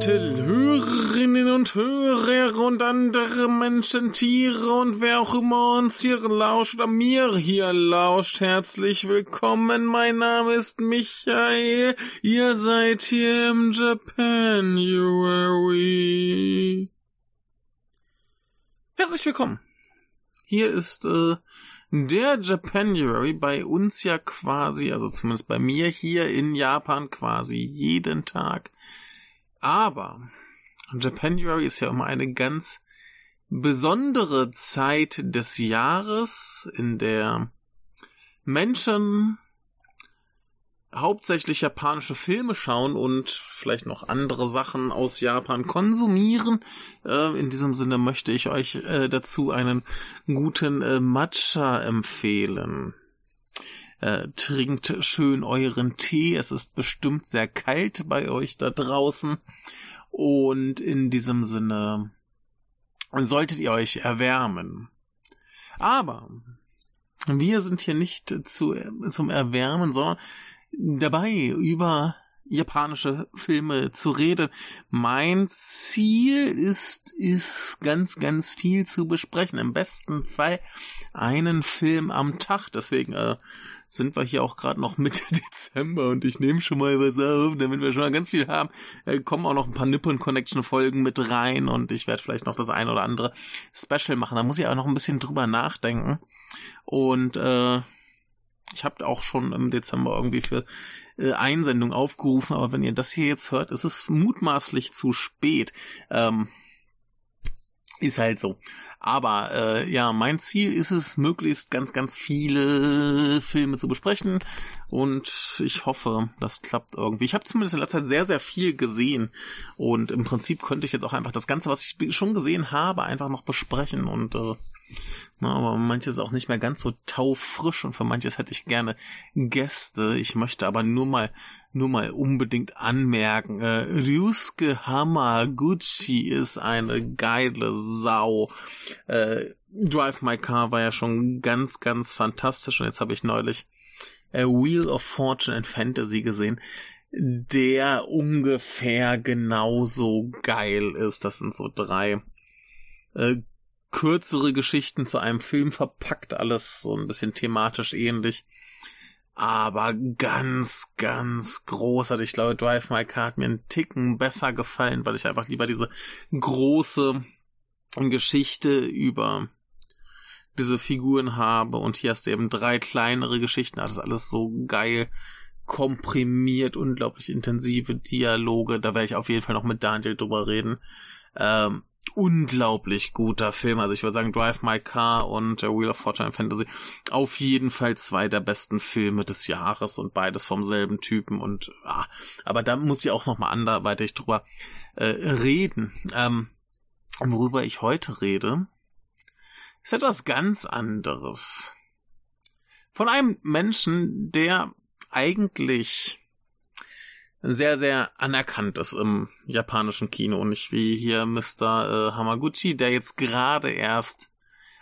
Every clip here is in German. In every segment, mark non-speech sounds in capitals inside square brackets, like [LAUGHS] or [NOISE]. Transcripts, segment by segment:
verehrte Hörerinnen und Hörer und andere Menschen, Tiere und wer auch immer uns hier lauscht oder mir hier lauscht, herzlich willkommen. Mein Name ist Michael. Ihr seid hier im Japanuary. Herzlich willkommen. Hier ist äh, der Japanuary bei uns ja quasi, also zumindest bei mir hier in Japan quasi jeden Tag. Aber Japanuary ist ja immer eine ganz besondere Zeit des Jahres, in der Menschen hauptsächlich japanische Filme schauen und vielleicht noch andere Sachen aus Japan konsumieren. Äh, in diesem Sinne möchte ich euch äh, dazu einen guten äh, Matcha empfehlen. Äh, trinkt schön euren Tee. Es ist bestimmt sehr kalt bei euch da draußen. Und in diesem Sinne solltet ihr euch erwärmen. Aber wir sind hier nicht zu, zum Erwärmen, sondern dabei, über japanische Filme zu reden. Mein Ziel ist, ist ganz, ganz viel zu besprechen. Im besten Fall einen Film am Tag. Deswegen äh, sind wir hier auch gerade noch Mitte [LAUGHS] Dezember und ich nehme schon mal was auf, damit wir schon mal ganz viel haben. Äh, kommen auch noch ein paar Nippon Connection Folgen mit rein und ich werde vielleicht noch das ein oder andere Special machen. Da muss ich auch noch ein bisschen drüber nachdenken. Und äh, ich habe auch schon im Dezember irgendwie für äh, Einsendung aufgerufen, aber wenn ihr das hier jetzt hört, ist es mutmaßlich zu spät. Ähm, ist halt so. Aber äh, ja, mein Ziel ist es, möglichst ganz, ganz viele Filme zu besprechen. Und ich hoffe, das klappt irgendwie. Ich habe zumindest in letzter Zeit sehr, sehr viel gesehen. Und im Prinzip könnte ich jetzt auch einfach das Ganze, was ich schon gesehen habe, einfach noch besprechen. Und äh, na, aber manches auch nicht mehr ganz so taufrisch und für manches hätte ich gerne Gäste. Ich möchte aber nur mal, nur mal unbedingt anmerken, äh, Ryusuke Hamaguchi ist eine geile Sau. Äh, Drive My Car war ja schon ganz, ganz fantastisch und jetzt habe ich neulich äh, Wheel of Fortune and Fantasy gesehen der ungefähr genauso geil ist. Das sind so drei äh, kürzere Geschichten zu einem Film verpackt, alles so ein bisschen thematisch ähnlich. Aber ganz, ganz großartig. Ich glaube, Drive My Car hat mir einen Ticken besser gefallen, weil ich einfach lieber diese große Geschichte über diese Figuren habe. Und hier hast du eben drei kleinere Geschichten. Das ist alles so geil komprimiert, unglaublich intensive Dialoge. Da werde ich auf jeden Fall noch mit Daniel drüber reden. Ähm, unglaublich guter Film. Also ich würde sagen, Drive My Car und äh, Wheel of Fortune Fantasy auf jeden Fall zwei der besten Filme des Jahres und beides vom selben Typen und ah, aber da muss ich auch noch mal anderweitig drüber äh, reden. Ähm, worüber ich heute rede, ist etwas ganz anderes. Von einem Menschen, der eigentlich sehr, sehr anerkannt ist im japanischen Kino und nicht wie hier Mr. Äh, Hamaguchi, der jetzt gerade erst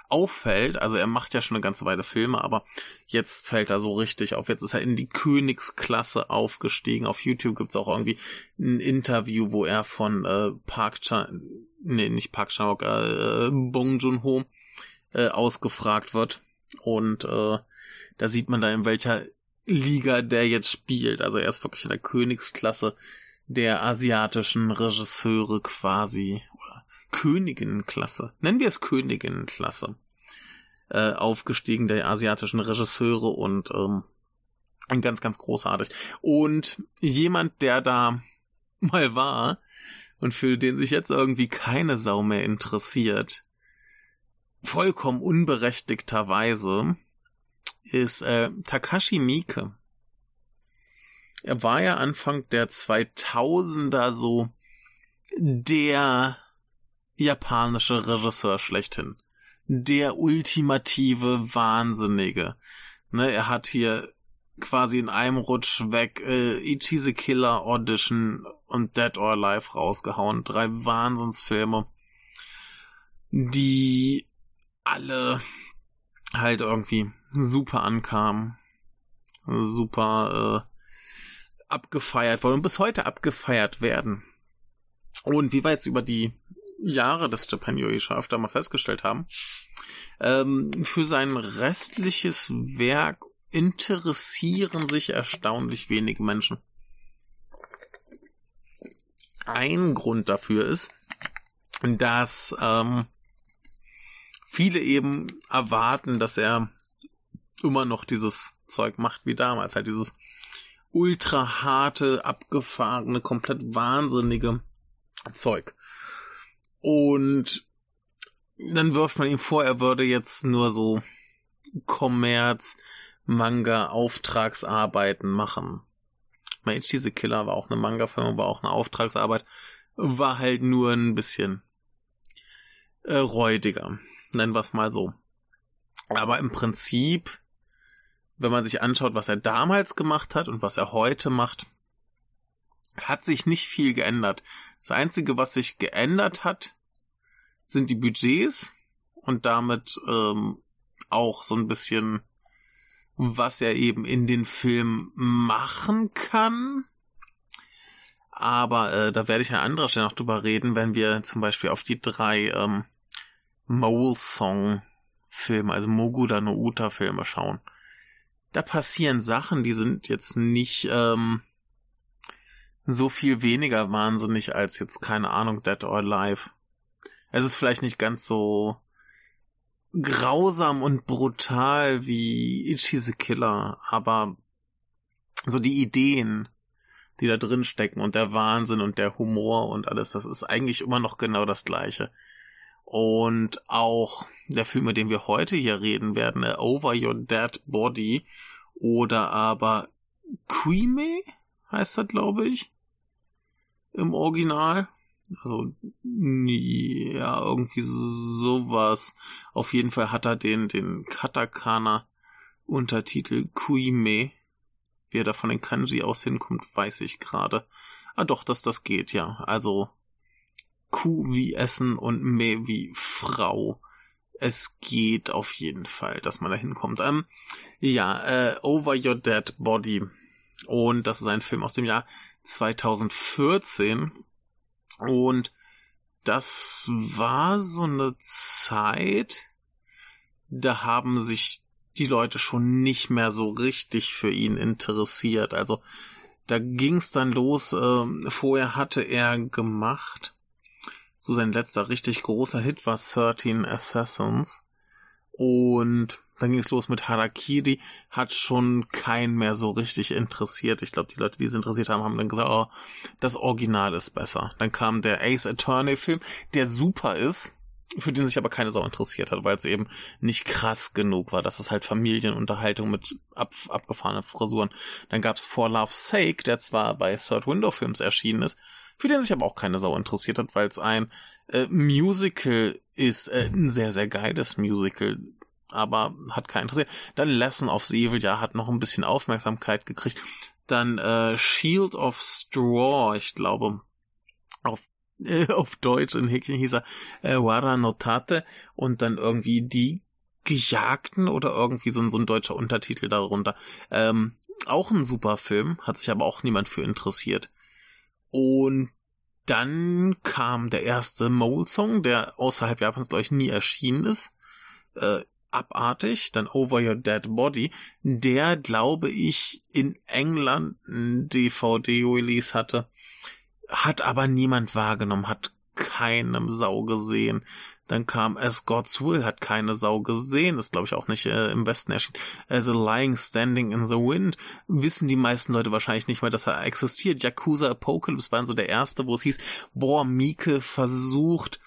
auffällt, also er macht ja schon eine ganze Weile Filme, aber jetzt fällt er so richtig auf. Jetzt ist er in die Königsklasse aufgestiegen. Auf YouTube gibt's auch irgendwie ein Interview, wo er von äh, Park Chan, nee, nicht Park Chan-wook, äh, Bong Joon-ho äh, ausgefragt wird. Und äh, da sieht man da, in welcher Liga der jetzt spielt. Also er ist wirklich in der Königsklasse der asiatischen Regisseure quasi. Oder Königinnenklasse. Nennen wir es Königinnenklasse. Äh, aufgestiegen der asiatischen Regisseure und ähm, ganz, ganz großartig. Und jemand, der da [LAUGHS] mal war und für den sich jetzt irgendwie keine Sau mehr interessiert, vollkommen unberechtigterweise, ist äh, Takashi Miike. Er war ja Anfang der 2000er so der japanische Regisseur schlechthin. Der ultimative Wahnsinnige. Ne, er hat hier quasi in einem Rutsch weg äh, Ichize Killer Audition und Dead or Alive rausgehauen. Drei Wahnsinnsfilme, die alle halt irgendwie super ankam, super äh, abgefeiert worden und bis heute abgefeiert werden. Und wie wir jetzt über die Jahre des Japan Yoisha öfter mal festgestellt haben, ähm, für sein restliches Werk interessieren sich erstaunlich wenige Menschen. Ein Grund dafür ist, dass ähm, viele eben erwarten, dass er immer noch dieses Zeug macht wie damals, halt dieses ultra harte, abgefahrene, komplett wahnsinnige Zeug. Und dann wirft man ihm vor, er würde jetzt nur so Kommerz, Manga, Auftragsarbeiten machen. Maichi the Killer war auch eine Manga-Firma, war auch eine Auftragsarbeit, war halt nur ein bisschen äh, räudiger. Nennen wir es mal so. Aber im Prinzip, wenn man sich anschaut, was er damals gemacht hat und was er heute macht, hat sich nicht viel geändert. Das Einzige, was sich geändert hat, sind die Budgets und damit ähm, auch so ein bisschen, was er eben in den Film machen kann. Aber äh, da werde ich an anderer Stelle noch drüber reden, wenn wir zum Beispiel auf die drei ähm, Mole Song Filme, also Moguda no Uta Filme schauen. Da passieren Sachen, die sind jetzt nicht ähm, so viel weniger wahnsinnig als jetzt, keine Ahnung, Dead or Alive. Es ist vielleicht nicht ganz so grausam und brutal wie Itchy the Killer, aber so die Ideen, die da drin stecken und der Wahnsinn und der Humor und alles, das ist eigentlich immer noch genau das gleiche. Und auch der Film, mit dem wir heute hier reden werden, äh, Over Your Dead Body oder aber Quime heißt das, glaube ich, im Original. Also, ja, irgendwie sowas. Auf jeden Fall hat er den, den Katakana Untertitel Kuime. Wie er da von den Kanji aus hinkommt, weiß ich gerade. Ah doch, dass das geht, ja. Also Kuh wie Essen und Me wie Frau. Es geht auf jeden Fall, dass man da hinkommt. Ähm, ja, äh, Over Your Dead Body. Und das ist ein Film aus dem Jahr 2014. Und das war so eine Zeit, da haben sich die Leute schon nicht mehr so richtig für ihn interessiert. Also da ging's dann los. Äh, vorher hatte er gemacht. So sein letzter richtig großer Hit war 13 Assassins. Und dann ging es los mit Harakiri, hat schon keinen mehr so richtig interessiert. Ich glaube, die Leute, die es interessiert haben, haben dann gesagt, oh, das Original ist besser. Dann kam der Ace Attorney Film, der super ist, für den sich aber keine Sau interessiert hat, weil es eben nicht krass genug war. Das ist halt Familienunterhaltung mit ab, abgefahrenen Frisuren. Dann gab's For Love's Sake, der zwar bei Third Window Films erschienen ist, für den sich aber auch keine Sau interessiert hat, weil es ein äh, Musical ist, äh, ein sehr, sehr geiles Musical aber hat keinen interessiert. Dann Lesson of the Evil, ja, hat noch ein bisschen Aufmerksamkeit gekriegt. Dann äh, Shield of Straw, ich glaube, auf äh, [LAUGHS] auf Deutsch in Häkchen hieß er äh, Wara Notate und dann irgendwie die Gejagten oder irgendwie so, ein so ein deutscher Untertitel darunter. Ähm, auch ein super Film, hat sich aber auch niemand für interessiert. Und dann kam der erste Mole Song, der außerhalb Japans, glaube ich, nie erschienen ist. Äh, abartig, dann Over Your Dead Body, der, glaube ich, in England ein DVD-Release hatte, hat aber niemand wahrgenommen, hat keinem Sau gesehen. Dann kam As God's Will, hat keine Sau gesehen, ist glaube ich auch nicht äh, im Westen erschienen. As a Lying Standing in the Wind, wissen die meisten Leute wahrscheinlich nicht mehr, dass er existiert. Yakuza Apocalypse war so der erste, wo es hieß, boah, Mieke versucht,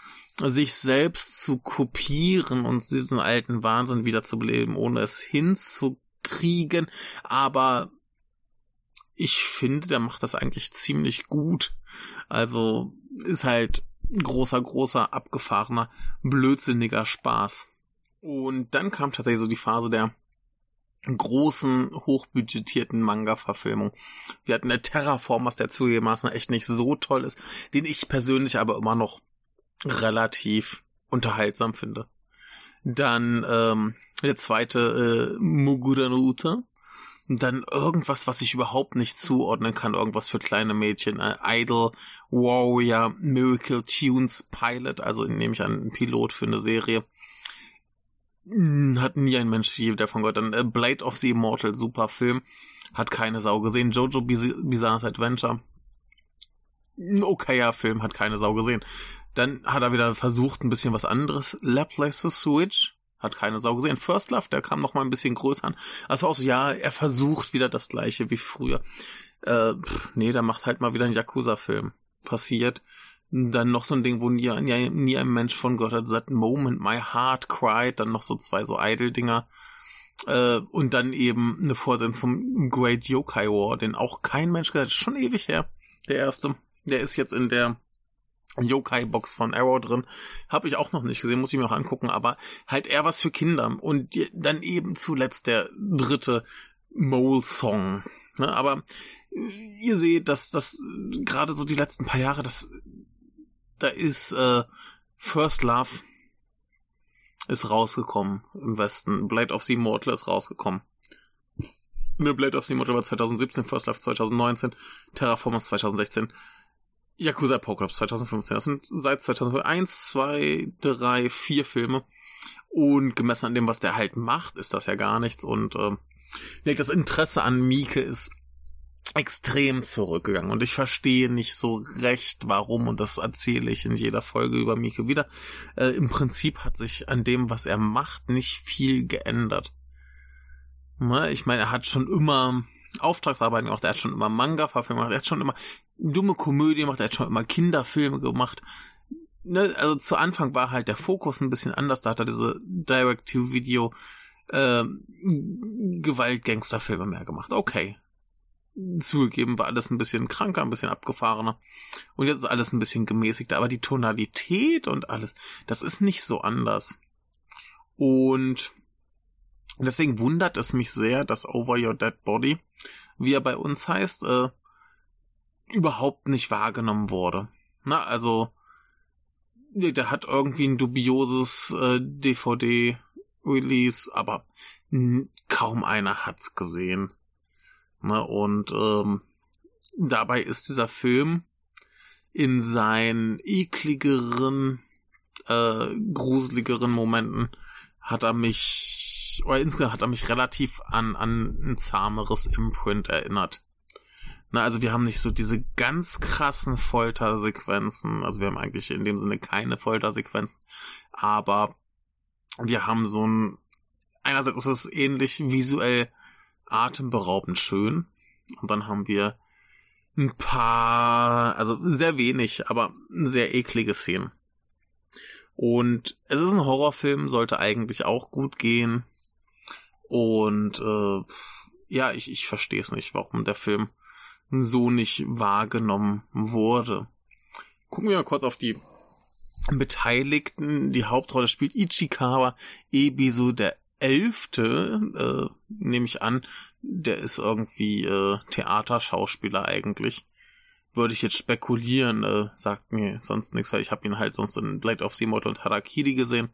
sich selbst zu kopieren und diesen alten Wahnsinn wiederzubeleben, ohne es hinzukriegen. Aber ich finde, der macht das eigentlich ziemlich gut. Also ist halt großer, großer, abgefahrener, blödsinniger Spaß. Und dann kam tatsächlich so die Phase der großen, hochbudgetierten Manga-Verfilmung. Wir hatten der Terraformers, der zugegebenermaßen echt nicht so toll ist, den ich persönlich aber immer noch relativ unterhaltsam finde. Dann ähm, der zweite äh, Mugura no Uta, dann irgendwas, was ich überhaupt nicht zuordnen kann, irgendwas für kleine Mädchen. Äh, Idol, Warrior, Miracle Tunes, Pilot, also nehme ich an, ein Pilot für eine Serie. Hm, hat nie ein Mensch je davon gehört. Dann äh, Blade of the Immortal, super Film. Hat keine Sau gesehen. Jojo Biz Bizarre's Adventure. Ein okayer Film, hat keine Sau gesehen. Dann hat er wieder versucht, ein bisschen was anderes. Laplace Switch hat keine Sau gesehen. First Love, der kam noch mal ein bisschen größer an. Also auch so, ja, er versucht wieder das gleiche wie früher. Äh, pff, nee, der macht halt mal wieder einen Yakuza-Film. Passiert. Dann noch so ein Ding, wo nie, nie, nie ein Mensch von Gott hat, That Moment, My Heart Cried, dann noch so zwei so Idol-Dinger. Äh, und dann eben eine Vorsens vom Great Yokai War, den auch kein Mensch gesagt hat. Schon ewig her. Der erste. Der ist jetzt in der Yokai-Box von Arrow drin. Habe ich auch noch nicht gesehen, muss ich mir auch angucken, aber halt eher was für Kinder. Und dann eben zuletzt der dritte Mole-Song. Ne, aber ihr seht, dass das gerade so die letzten paar Jahre, das da ist äh, First Love ist rausgekommen im Westen. Blade of the Immortal ist rausgekommen. Ne, Blade of the Immortal war 2017, First Love 2019, Terraformers 2016. Yakuza Apocalypse 2015. Das sind seit 2001, 2, 3, 4 Filme. Und gemessen an dem, was der halt macht, ist das ja gar nichts. Und äh, das Interesse an Mieke ist extrem zurückgegangen. Und ich verstehe nicht so recht, warum. Und das erzähle ich in jeder Folge über Mieke wieder. Äh, Im Prinzip hat sich an dem, was er macht, nicht viel geändert. Na, ich meine, er hat schon immer Auftragsarbeiten gemacht, er hat schon immer Manga-Verfilmung gemacht, er hat schon immer dumme Komödie gemacht, er hat schon immer Kinderfilme gemacht. Ne, also zu Anfang war halt der Fokus ein bisschen anders, da hat er diese Direct-to-Video äh, Gewalt-Gangster-Filme mehr gemacht. Okay. Zugegeben war alles ein bisschen kranker, ein bisschen abgefahrener. Und jetzt ist alles ein bisschen gemäßigter. Aber die Tonalität und alles, das ist nicht so anders. Und deswegen wundert es mich sehr, dass Over Your Dead Body, wie er bei uns heißt, äh, überhaupt nicht wahrgenommen wurde. Na, also, der hat irgendwie ein dubioses äh, DVD-Release, aber kaum einer hat's gesehen. Na, und ähm, dabei ist dieser Film in seinen ekligeren, äh, gruseligeren Momenten hat er mich, oder insgesamt hat er mich relativ an, an ein zahmeres Imprint erinnert. Na, also wir haben nicht so diese ganz krassen Foltersequenzen. Also wir haben eigentlich in dem Sinne keine Foltersequenzen. Aber wir haben so ein, einerseits ist es ähnlich visuell atemberaubend schön. Und dann haben wir ein paar, also sehr wenig, aber sehr eklige Szenen. Und es ist ein Horrorfilm, sollte eigentlich auch gut gehen. Und äh, ja, ich, ich verstehe es nicht, warum der Film so nicht wahrgenommen wurde. Gucken wir mal kurz auf die Beteiligten. Die Hauptrolle spielt Ichikawa Ebisu der Elfte, äh, nehme ich an. Der ist irgendwie äh, Theaterschauspieler eigentlich. Würde ich jetzt spekulieren, äh, sagt mir sonst nichts, weil ich habe ihn halt sonst in Blade of Immortal und Harakiri gesehen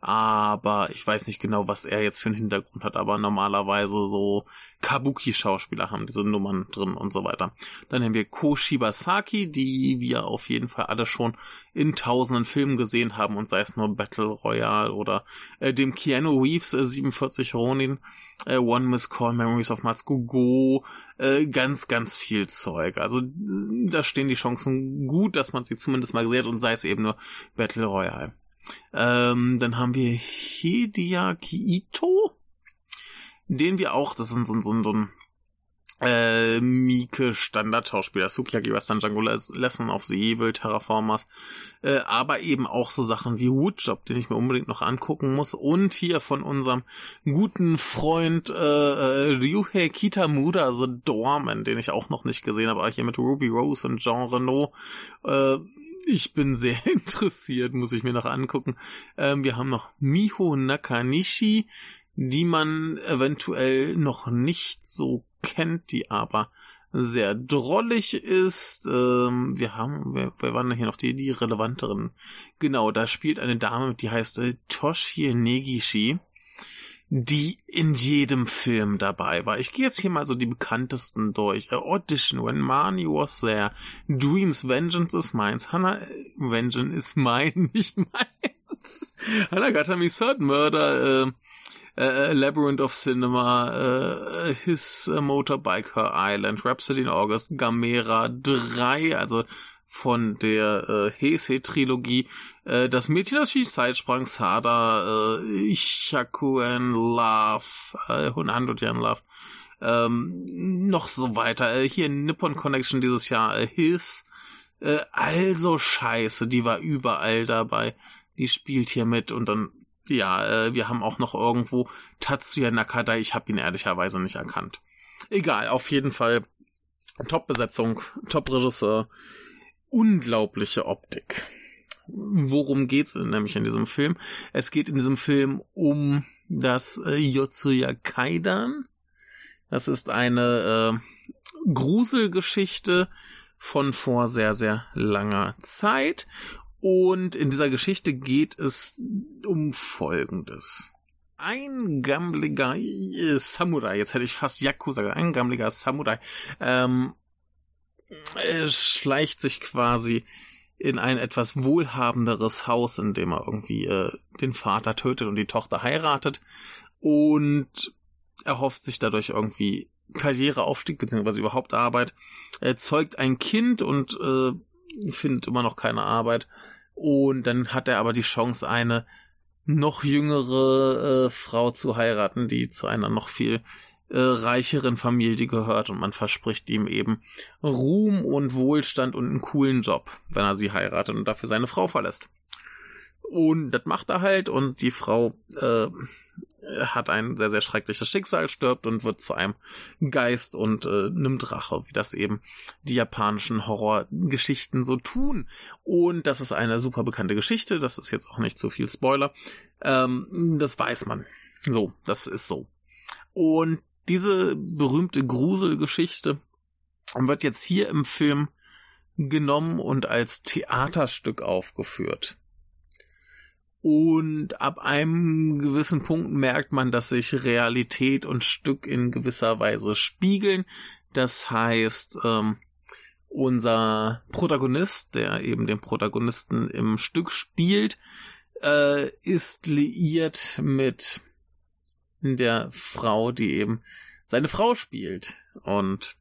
aber ich weiß nicht genau, was er jetzt für einen Hintergrund hat, aber normalerweise so Kabuki-Schauspieler haben diese Nummern drin und so weiter. Dann haben wir Ko Shibasaki, die wir auf jeden Fall alle schon in tausenden Filmen gesehen haben und sei es nur Battle Royale oder äh, dem Keanu Reeves äh, 47 Ronin, äh, One Miss Call, Memories of Matsuko Go, äh, ganz, ganz viel Zeug. Also da stehen die Chancen gut, dass man sie zumindest mal gesehen hat und sei es eben nur Battle Royale. Ähm, dann haben wir Hideaki Ito, den wir auch, das ist so, so, so ein äh, Mieke Standardschauspieler, Sukiyaki Western Django Lesson of the Evil, Terraformers, äh, aber eben auch so Sachen wie Woodjob, den ich mir unbedingt noch angucken muss. Und hier von unserem guten Freund äh, äh, Ryuhei Kitamura, The Dorman, den ich auch noch nicht gesehen habe, aber hier mit Ruby Rose und Jean Renault, äh, ich bin sehr [LAUGHS] interessiert, muss ich mir noch angucken. Ähm, wir haben noch Miho Nakanishi, die man eventuell noch nicht so kennt, die aber sehr drollig ist. Ähm, wir haben, wer, wer waren denn hier noch die, die relevanteren? Genau, da spielt eine Dame, die heißt äh, Toshie Negishi. Die in jedem Film dabei war. Ich gehe jetzt hier mal so die bekanntesten durch. A Audition, When Marnie Was There, Dreams, Vengeance is Mine, Hannah, Vengeance is Mine, [LAUGHS] nicht meins. Hannah got me Third Murder, äh, äh, Labyrinth of Cinema, äh, His uh, Motorbike, Her Island, Rhapsody in August, Gamera 3, also von der äh, Heisei-Trilogie. Äh, das Mädchen, das wie Zeit sprang, Sada, äh, Ishaku and Love, äh, 100 Jahren Love, ähm, noch so weiter. Äh, hier Nippon Connection dieses Jahr, äh, His, äh, also scheiße, die war überall dabei. Die spielt hier mit und dann, ja, äh, wir haben auch noch irgendwo Tatsuya Nakada, ich habe ihn ehrlicherweise nicht erkannt. Egal, auf jeden Fall Top-Besetzung, Top-Regisseur, unglaubliche Optik. Worum geht's nämlich in diesem Film? Es geht in diesem Film um das äh, Yotsuya Kaidan. Das ist eine äh, Gruselgeschichte von vor sehr, sehr langer Zeit. Und in dieser Geschichte geht es um Folgendes. Ein gammeliger äh, Samurai, jetzt hätte ich fast Yakuza, ein gammeliger Samurai, ähm, er schleicht sich quasi in ein etwas wohlhabenderes Haus, in dem er irgendwie äh, den Vater tötet und die Tochter heiratet und erhofft sich dadurch irgendwie Karriereaufstieg beziehungsweise überhaupt Arbeit. Er zeugt ein Kind und äh, findet immer noch keine Arbeit und dann hat er aber die Chance, eine noch jüngere äh, Frau zu heiraten, die zu einer noch viel äh, reicheren Familie gehört und man verspricht ihm eben Ruhm und Wohlstand und einen coolen Job, wenn er sie heiratet und dafür seine Frau verlässt. Und das macht er halt und die Frau äh, hat ein sehr, sehr schreckliches Schicksal, stirbt und wird zu einem Geist und äh, nimmt Rache, wie das eben die japanischen Horrorgeschichten so tun. Und das ist eine super bekannte Geschichte, das ist jetzt auch nicht zu viel Spoiler. Ähm, das weiß man. So, das ist so. Und diese berühmte Gruselgeschichte wird jetzt hier im Film genommen und als Theaterstück aufgeführt. Und ab einem gewissen Punkt merkt man, dass sich Realität und Stück in gewisser Weise spiegeln. Das heißt, ähm, unser Protagonist, der eben den Protagonisten im Stück spielt, äh, ist liiert mit der Frau, die eben seine Frau spielt. Und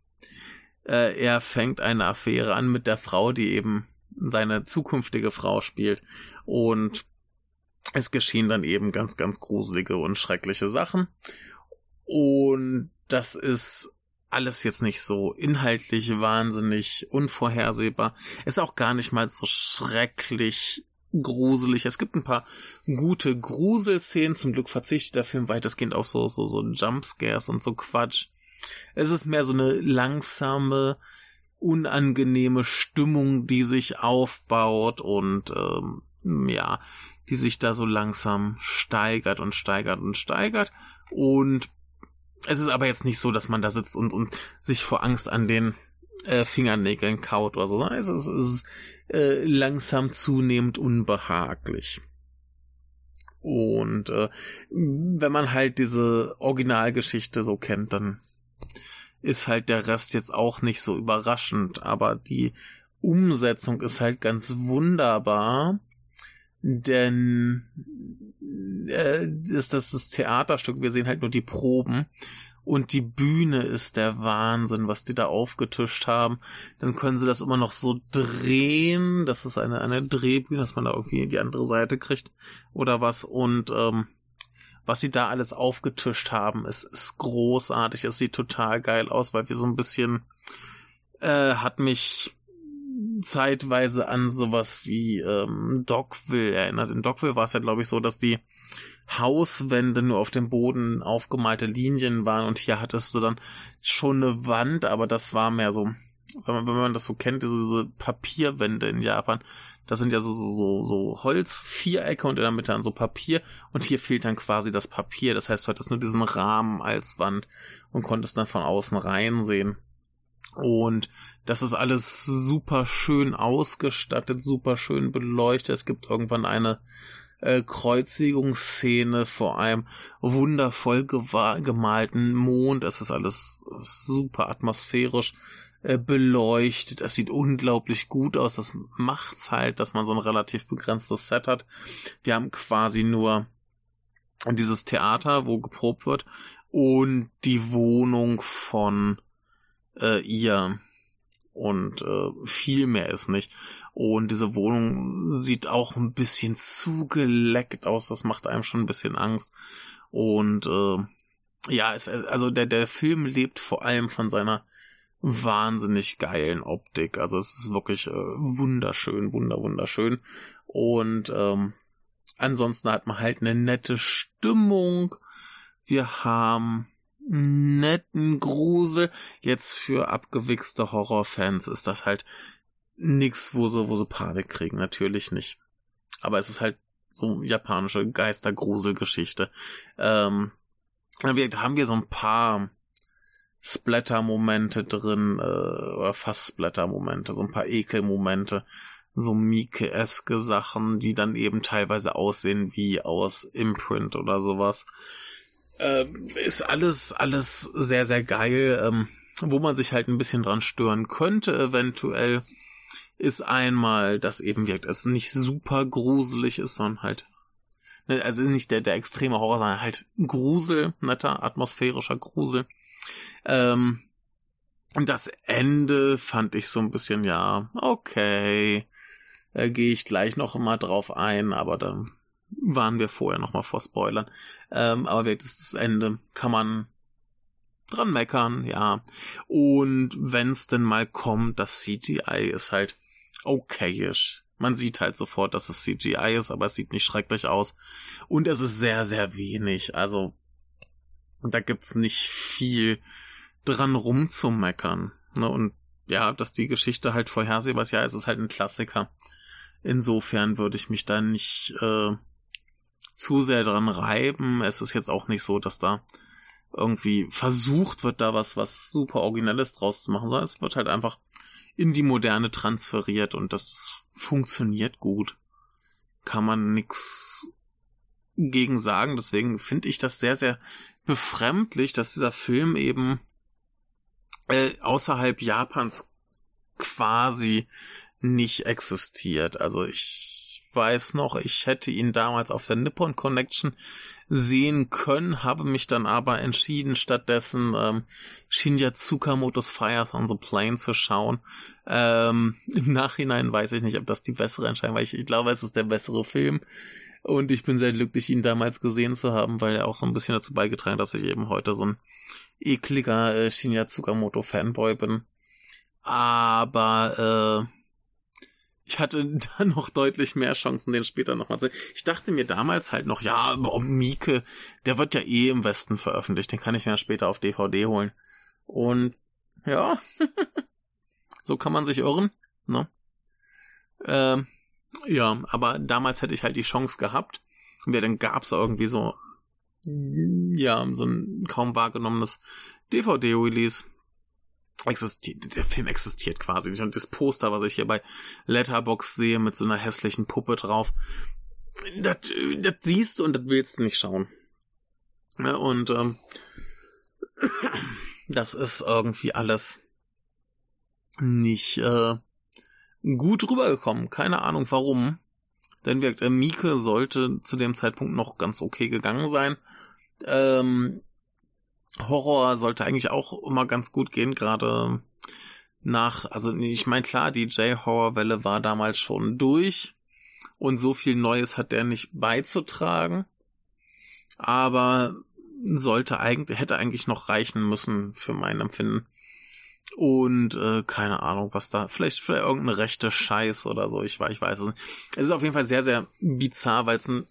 äh, er fängt eine Affäre an mit der Frau, die eben seine zukünftige Frau spielt. Und es geschehen dann eben ganz, ganz gruselige und schreckliche Sachen. Und das ist alles jetzt nicht so inhaltlich wahnsinnig unvorhersehbar. Ist auch gar nicht mal so schrecklich gruselig. Es gibt ein paar gute Gruselszenen. Zum Glück verzichtet der Film weitestgehend auf so, so, so Jumpscares und so Quatsch. Es ist mehr so eine langsame, unangenehme Stimmung, die sich aufbaut und ähm, ja, die sich da so langsam steigert und steigert und steigert. Und es ist aber jetzt nicht so, dass man da sitzt und, und sich vor Angst an den äh, Fingernägeln kaut oder so. Es ist, es ist äh, langsam zunehmend unbehaglich. Und äh, wenn man halt diese Originalgeschichte so kennt, dann ist halt der Rest jetzt auch nicht so überraschend, aber die Umsetzung ist halt ganz wunderbar, denn äh, ist das das Theaterstück, wir sehen halt nur die Proben und die Bühne ist der Wahnsinn, was die da aufgetischt haben. Dann können sie das immer noch so drehen. Das ist eine, eine Drehbühne, dass man da irgendwie die andere Seite kriegt oder was. Und ähm, was sie da alles aufgetischt haben, ist, ist großartig. Es sieht total geil aus, weil wir so ein bisschen äh, hat mich zeitweise an sowas wie ähm, Dogville erinnert. In Dogville war es ja, glaube ich, so, dass die Hauswände nur auf dem Boden aufgemalte Linien waren und hier hattest du dann schon eine Wand, aber das war mehr so, wenn man, wenn man das so kennt, diese, Papierwände in Japan, das sind ja so, so, so, so Holzvierecke und in der Mitte dann so Papier und hier fehlt dann quasi das Papier, das heißt, du hattest nur diesen Rahmen als Wand und konntest dann von außen reinsehen. Und das ist alles super schön ausgestattet, super schön beleuchtet. Es gibt irgendwann eine äh, Kreuzigungsszene vor einem wundervoll gemalten Mond. Es ist alles super atmosphärisch äh, beleuchtet. Es sieht unglaublich gut aus. Das macht's halt, dass man so ein relativ begrenztes Set hat. Wir haben quasi nur dieses Theater, wo geprobt wird, und die Wohnung von äh, ihr. Und äh, viel mehr ist nicht. Und diese Wohnung sieht auch ein bisschen zugeleckt aus. Das macht einem schon ein bisschen Angst. Und äh, ja, es, also der, der Film lebt vor allem von seiner wahnsinnig geilen Optik. Also es ist wirklich äh, wunderschön, wunder, wunderschön. Und ähm, ansonsten hat man halt eine nette Stimmung. Wir haben netten Grusel. Jetzt für abgewichste Horrorfans ist das halt nix, wo sie, wo sie Panik kriegen. Natürlich nicht. Aber es ist halt so japanische Geistergruselgeschichte. Ähm, wir haben wir so ein paar Splatter-Momente drin, äh, oder fast Splatter-Momente, so ein paar Ekel-Momente, so Mieke-eske Sachen, die dann eben teilweise aussehen wie aus Imprint oder sowas. Äh, ist alles, alles sehr, sehr geil. Ähm, wo man sich halt ein bisschen dran stören könnte, eventuell, ist einmal, dass eben wirkt, es nicht super gruselig ist, sondern halt, ne, also nicht der, der extreme Horror, sondern halt Grusel, netter, atmosphärischer Grusel. Ähm, und das Ende fand ich so ein bisschen, ja, okay. Da gehe ich gleich noch mal drauf ein, aber dann waren wir vorher noch mal vor Spoilern. Ähm, aber wirklich das Ende kann man dran meckern, ja. Und wenn es denn mal kommt, das CGI ist halt okayisch. Man sieht halt sofort, dass es CGI ist, aber es sieht nicht schrecklich aus. Und es ist sehr, sehr wenig. Also, da gibt's nicht viel dran rumzumeckern. Ne? Und ja, dass die Geschichte halt vorhersehbar ist, ja, es ist halt ein Klassiker. Insofern würde ich mich da nicht äh, zu sehr dran reiben. Es ist jetzt auch nicht so, dass da irgendwie versucht wird, da was, was super Originelles draus zu machen, sondern es wird halt einfach in die Moderne transferiert und das funktioniert gut. Kann man nix gegen sagen. Deswegen finde ich das sehr, sehr befremdlich, dass dieser Film eben äh, außerhalb Japans quasi nicht existiert. Also ich weiß noch, ich hätte ihn damals auf der Nippon Connection sehen können, habe mich dann aber entschieden, stattdessen ähm, Shinya Tsukamotos Fires on the Plane zu schauen. Ähm, Im Nachhinein weiß ich nicht, ob das die bessere Entscheidung war. Ich, ich glaube, es ist der bessere Film. Und ich bin sehr glücklich, ihn damals gesehen zu haben, weil er auch so ein bisschen dazu beigetragen hat, dass ich eben heute so ein ekliger äh, Shinya Tsukamoto Fanboy bin. Aber äh, ich hatte [LAUGHS] da noch deutlich mehr Chancen, den später nochmal zu sehen. Ich dachte mir damals halt noch, ja, boah, Mieke, der wird ja eh im Westen veröffentlicht, den kann ich mir später auf DVD holen. Und ja, [LAUGHS] so kann man sich irren, ne? Ähm, ja, aber damals hätte ich halt die Chance gehabt. Ja, dann gab's irgendwie so ja, so ein kaum wahrgenommenes DVD-Release. Existiert, der Film existiert quasi nicht. Und das Poster, was ich hier bei Letterbox sehe, mit so einer hässlichen Puppe drauf, das, das siehst du und das willst du nicht schauen. Ja, und ähm, [CLEARS THROAT] das ist irgendwie alles nicht äh, gut rübergekommen. Keine Ahnung warum. Denn wirkt, äh, Mieke sollte zu dem Zeitpunkt noch ganz okay gegangen sein. Ähm, Horror sollte eigentlich auch immer ganz gut gehen, gerade nach, also ich meine klar, die J-Horror-Welle war damals schon durch und so viel Neues hat der nicht beizutragen, aber sollte eigentlich, hätte eigentlich noch reichen müssen für mein Empfinden. Und äh, keine Ahnung, was da, vielleicht, vielleicht irgendeine rechte Scheiß oder so, ich, ich weiß es nicht. Es ist auf jeden Fall sehr, sehr bizarr, weil es ein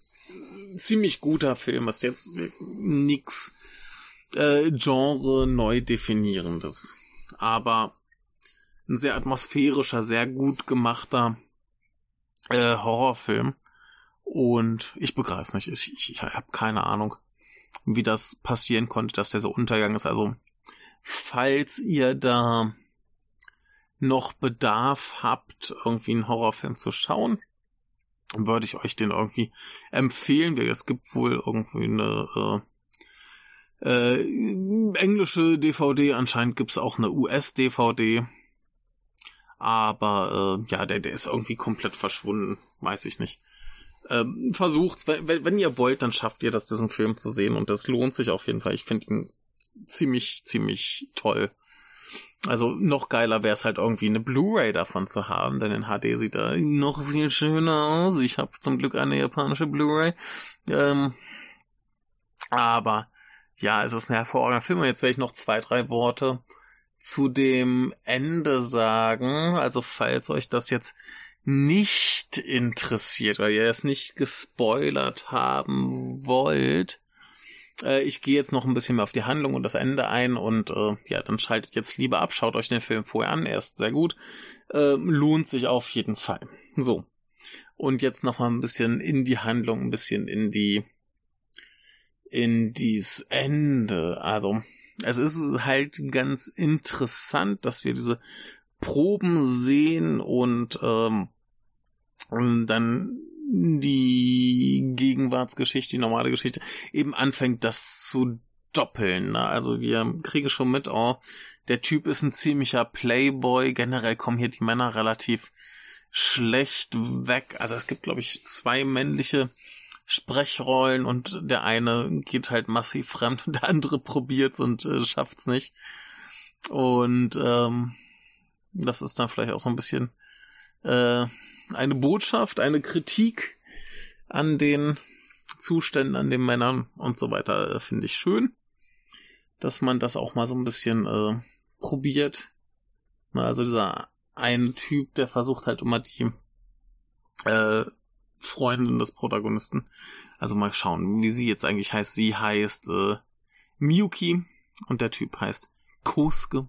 ziemlich guter Film ist. Jetzt nix äh, Genre neu definierendes. Aber ein sehr atmosphärischer, sehr gut gemachter äh, Horrorfilm. Und ich begreife es nicht. Ich, ich, ich habe keine Ahnung, wie das passieren konnte, dass der so untergegangen ist. Also, falls ihr da noch Bedarf habt, irgendwie einen Horrorfilm zu schauen, würde ich euch den irgendwie empfehlen. Es gibt wohl irgendwie eine äh, äh, englische DVD, anscheinend gibt's auch eine US-DVD. Aber äh, ja, der, der ist irgendwie komplett verschwunden, weiß ich nicht. Ähm, versucht's, wenn, wenn ihr wollt, dann schafft ihr das, diesen Film zu sehen und das lohnt sich auf jeden Fall. Ich finde ihn ziemlich, ziemlich toll. Also noch geiler wäre es halt irgendwie eine Blu-ray davon zu haben, denn in HD sieht er noch viel schöner aus. Ich habe zum Glück eine japanische Blu-ray. Ähm, aber ja, es ist ein hervorragender Film. Und jetzt werde ich noch zwei, drei Worte zu dem Ende sagen. Also falls euch das jetzt nicht interessiert oder ihr es nicht gespoilert haben wollt, äh, ich gehe jetzt noch ein bisschen mehr auf die Handlung und das Ende ein und äh, ja, dann schaltet jetzt lieber ab, schaut euch den Film vorher an, er ist sehr gut, äh, lohnt sich auf jeden Fall. So. Und jetzt noch mal ein bisschen in die Handlung, ein bisschen in die in dies Ende. Also, es ist halt ganz interessant, dass wir diese Proben sehen und, ähm, und dann die Gegenwartsgeschichte, die normale Geschichte, eben anfängt, das zu doppeln. Ne? Also wir kriegen schon mit, oh, der Typ ist ein ziemlicher Playboy. Generell kommen hier die Männer relativ schlecht weg. Also es gibt, glaube ich, zwei männliche Sprechrollen und der eine geht halt massiv fremd und der andere probiert's und äh, schafft's nicht. Und ähm, das ist dann vielleicht auch so ein bisschen äh, eine Botschaft, eine Kritik an den Zuständen, an den Männern und so weiter, äh, finde ich schön, dass man das auch mal so ein bisschen äh, probiert. Also dieser eine Typ, der versucht halt immer die äh, Freundin des Protagonisten. Also mal schauen, wie sie jetzt eigentlich heißt. Sie heißt äh, Miyuki und der Typ heißt Kosuke.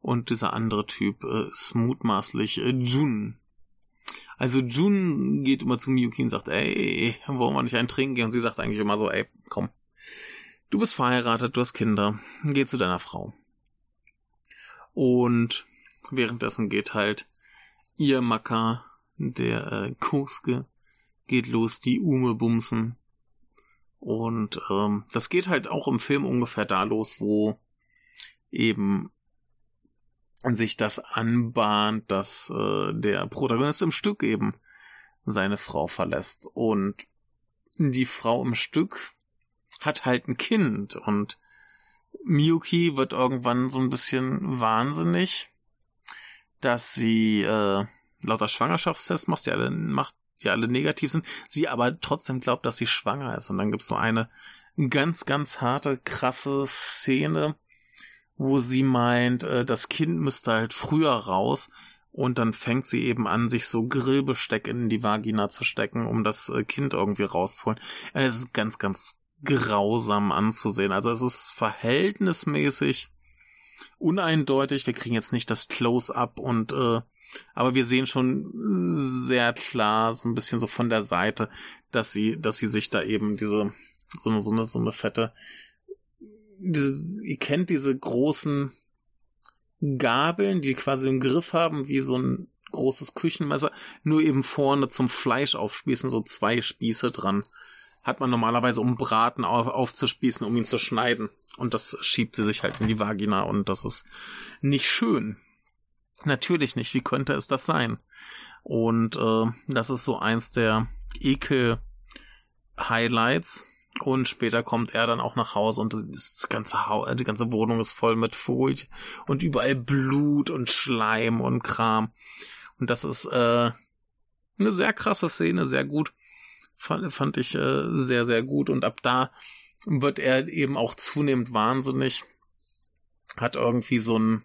Und dieser andere Typ äh, ist mutmaßlich äh, Jun. Also Jun geht immer zu Miyuki und sagt, ey, wollen wir nicht einen trinken gehen? Und sie sagt eigentlich immer so, ey, komm. Du bist verheiratet, du hast Kinder, geh zu deiner Frau. Und währenddessen geht halt ihr Macker, der äh, Kosuke, geht los, die Ume bumsen. Und ähm, das geht halt auch im Film ungefähr da los, wo eben sich das anbahnt, dass äh, der Protagonist im Stück eben seine Frau verlässt. Und die Frau im Stück hat halt ein Kind und Miyuki wird irgendwann so ein bisschen wahnsinnig, dass sie äh, lauter Schwangerschaftstests macht, die alle, macht, die alle negativ sind, sie aber trotzdem glaubt, dass sie schwanger ist. Und dann gibt's so eine ganz, ganz harte, krasse Szene, wo sie meint, äh, das Kind müsste halt früher raus und dann fängt sie eben an, sich so Grillbesteck in die Vagina zu stecken, um das äh, Kind irgendwie rauszuholen. Es ist ganz, ganz grausam anzusehen. Also es ist verhältnismäßig uneindeutig. Wir kriegen jetzt nicht das Close-up und äh, aber wir sehen schon sehr klar, so ein bisschen so von der Seite, dass sie, dass sie sich da eben diese, so eine, so eine, so eine fette diese, ihr kennt diese großen Gabeln, die quasi einen Griff haben, wie so ein großes Küchenmesser, nur eben vorne zum Fleisch aufspießen, so zwei Spieße dran. Hat man normalerweise, um Braten auf, aufzuspießen, um ihn zu schneiden. Und das schiebt sie sich halt in die Vagina und das ist nicht schön. Natürlich nicht. Wie könnte es das sein? Und äh, das ist so eins der Ekel-Highlights und später kommt er dann auch nach Hause und das ganze Haus, die ganze Wohnung ist voll mit Folie und überall Blut und Schleim und Kram. Und das ist äh, eine sehr krasse Szene, sehr gut. Fand, fand ich äh, sehr, sehr gut. Und ab da wird er eben auch zunehmend wahnsinnig. Hat irgendwie so ein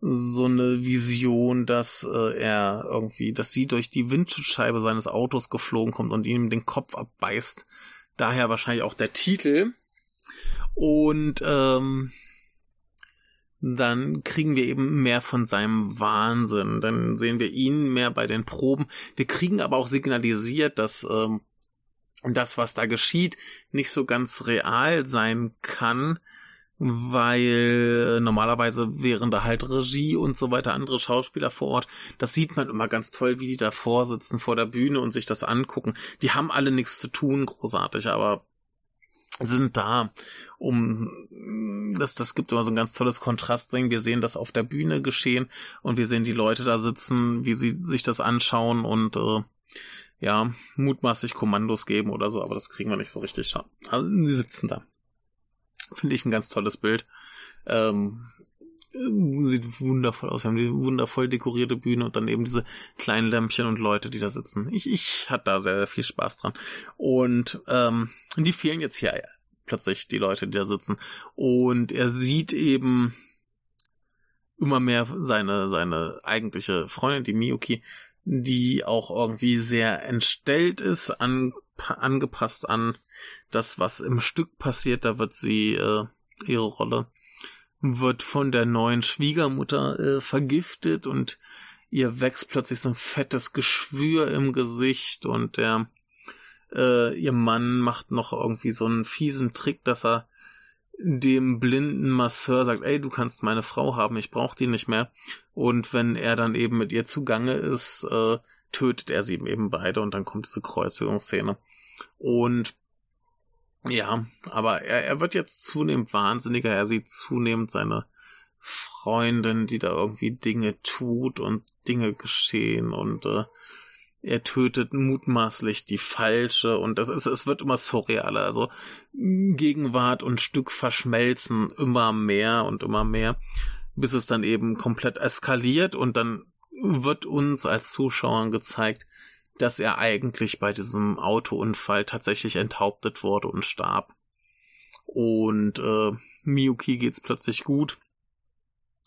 so eine Vision, dass äh, er irgendwie, dass sie durch die Windschutzscheibe seines Autos geflogen kommt und ihm den Kopf abbeißt Daher wahrscheinlich auch der Titel. Und ähm, dann kriegen wir eben mehr von seinem Wahnsinn. Dann sehen wir ihn mehr bei den Proben. Wir kriegen aber auch signalisiert, dass ähm, das, was da geschieht, nicht so ganz real sein kann, weil normalerweise wären da halt Regie und so weiter andere Schauspieler vor Ort. Das sieht man immer ganz toll, wie die da vorsitzen vor der Bühne und sich das angucken. Die haben alle nichts zu tun, großartig, aber sind da, um das, das gibt immer so ein ganz tolles Kontrastding. Wir sehen das auf der Bühne geschehen und wir sehen die Leute da sitzen, wie sie sich das anschauen und äh, ja, mutmaßlich Kommandos geben oder so, aber das kriegen wir nicht so richtig schauen. Also, sie sitzen da. [LAUGHS] Finde ich ein ganz tolles Bild. Ähm, sieht wundervoll aus. Wir haben die wundervoll dekorierte Bühne und dann eben diese kleinen Lämpchen und Leute, die da sitzen. Ich, ich hatte da sehr, sehr viel Spaß dran. Und ähm, die fehlen jetzt hier plötzlich, die Leute, die da sitzen. Und er sieht eben immer mehr seine, seine eigentliche Freundin, die Miyuki, die auch irgendwie sehr entstellt ist, an, angepasst an das, was im Stück passiert. Da wird sie äh, ihre Rolle wird von der neuen Schwiegermutter äh, vergiftet und ihr wächst plötzlich so ein fettes Geschwür im Gesicht und der äh, ihr Mann macht noch irgendwie so einen fiesen Trick, dass er dem blinden Masseur sagt, ey, du kannst meine Frau haben, ich brauch die nicht mehr. Und wenn er dann eben mit ihr zugange ist, äh, tötet er sie eben beide und dann kommt diese Kreuzigungsszene. Und ja, aber er, er wird jetzt zunehmend wahnsinniger. Er sieht zunehmend seine Freundin, die da irgendwie Dinge tut und Dinge geschehen und äh, er tötet mutmaßlich die falsche und das ist, es wird immer surrealer. Also Gegenwart und Stück verschmelzen immer mehr und immer mehr, bis es dann eben komplett eskaliert und dann wird uns als Zuschauern gezeigt, dass er eigentlich bei diesem Autounfall tatsächlich enthauptet wurde und starb. Und äh, Miyuki geht's plötzlich gut.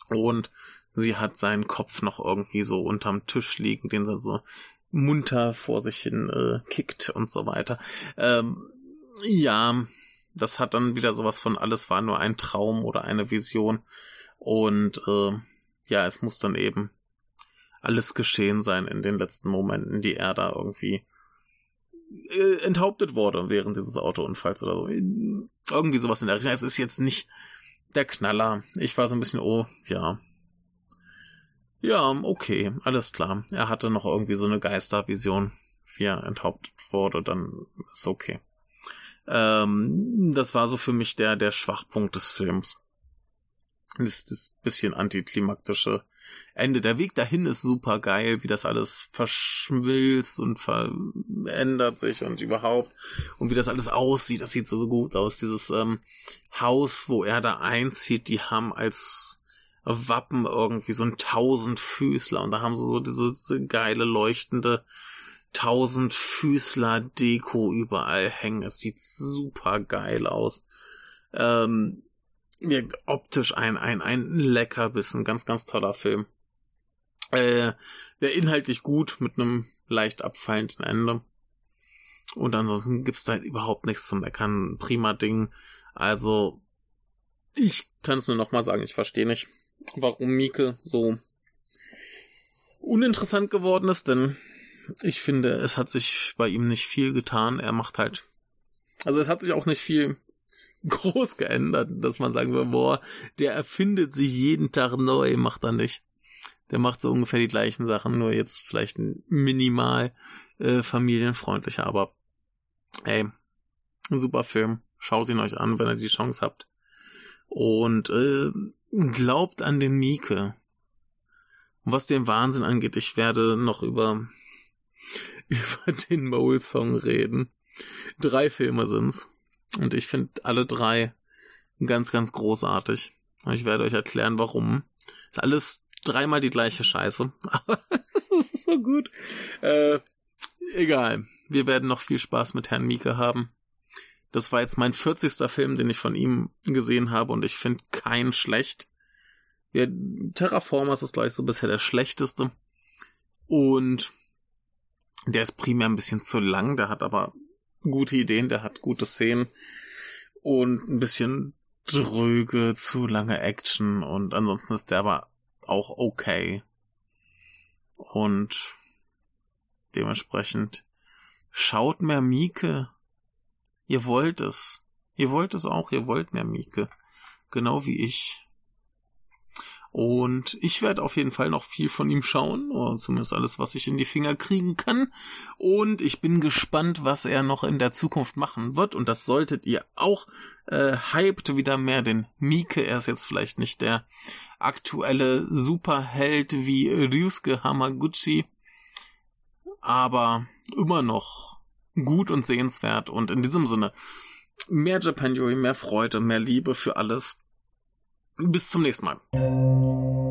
Und sie hat seinen Kopf noch irgendwie so unterm Tisch liegen, den sie so munter vor sich hin äh, kickt und so weiter. Ähm, ja, das hat dann wieder sowas von alles war nur ein Traum oder eine Vision. Und äh, ja, es muss dann eben alles geschehen sein in den letzten Momenten, die er da irgendwie äh, enthauptet wurde während dieses Autounfalls oder so. Irgendwie sowas in der Richtung. Es ist jetzt nicht der Knaller. Ich war so ein bisschen, oh, ja. Ja, okay, alles klar. Er hatte noch irgendwie so eine Geistervision, wie er enthauptet wurde, dann ist okay. Ähm, das war so für mich der, der Schwachpunkt des Films. Das, das bisschen antiklimaktische Ende. Der Weg dahin ist super geil, wie das alles verschmilzt und verändert sich und überhaupt und wie das alles aussieht. Das sieht so, so gut aus. Dieses ähm, Haus, wo er da einzieht, die haben als Wappen irgendwie so ein Tausendfüßler und da haben sie so diese, diese geile leuchtende Tausendfüßler-Deko überall hängen. Es sieht super geil aus. Ähm, optisch ein, ein, ein Leckerbissen. Ganz, ganz toller Film. Äh, der inhaltlich gut mit einem leicht abfallenden Ende. Und ansonsten gibt's da halt überhaupt nichts zu meckern. Prima Ding. Also, ich kann es nur nochmal sagen, ich verstehe nicht, warum Mieke so uninteressant geworden ist, denn ich finde, es hat sich bei ihm nicht viel getan. Er macht halt, also es hat sich auch nicht viel [LAUGHS] groß geändert, dass man sagen würde, boah, der erfindet sich jeden Tag neu, macht er nicht. Der macht so ungefähr die gleichen Sachen, nur jetzt vielleicht minimal äh, familienfreundlicher, aber ey, ein super Film. Schaut ihn euch an, wenn ihr die Chance habt. Und äh, glaubt an den Mieke. Was den Wahnsinn angeht, ich werde noch über, [LAUGHS] über den Mole-Song reden. Drei Filme sind's. Und ich finde alle drei ganz, ganz großartig. Ich werde euch erklären, warum. Ist alles dreimal die gleiche Scheiße. [LAUGHS] Aber das ist so gut. Äh, egal. Wir werden noch viel Spaß mit Herrn Mieke haben. Das war jetzt mein 40. Film, den ich von ihm gesehen habe und ich finde keinen schlecht. Ja, Terraformers ist gleich so bisher der schlechteste. Und der ist primär ein bisschen zu lang, der hat aber gute Ideen, der hat gute Szenen und ein bisschen dröge, zu lange Action und ansonsten ist der aber auch okay. Und dementsprechend schaut mehr Mieke. Ihr wollt es. Ihr wollt es auch, ihr wollt mehr Mieke. genau wie ich. Und ich werde auf jeden Fall noch viel von ihm schauen, oder zumindest alles, was ich in die Finger kriegen kann. Und ich bin gespannt, was er noch in der Zukunft machen wird. Und das solltet ihr auch. Äh, hyped wieder mehr den Mieke. Er ist jetzt vielleicht nicht der aktuelle Superheld wie Ryusuke Hamaguchi, aber immer noch gut und sehenswert. Und in diesem Sinne, mehr Japan Yui, mehr Freude, mehr Liebe für alles. Bis zum nächsten Mal.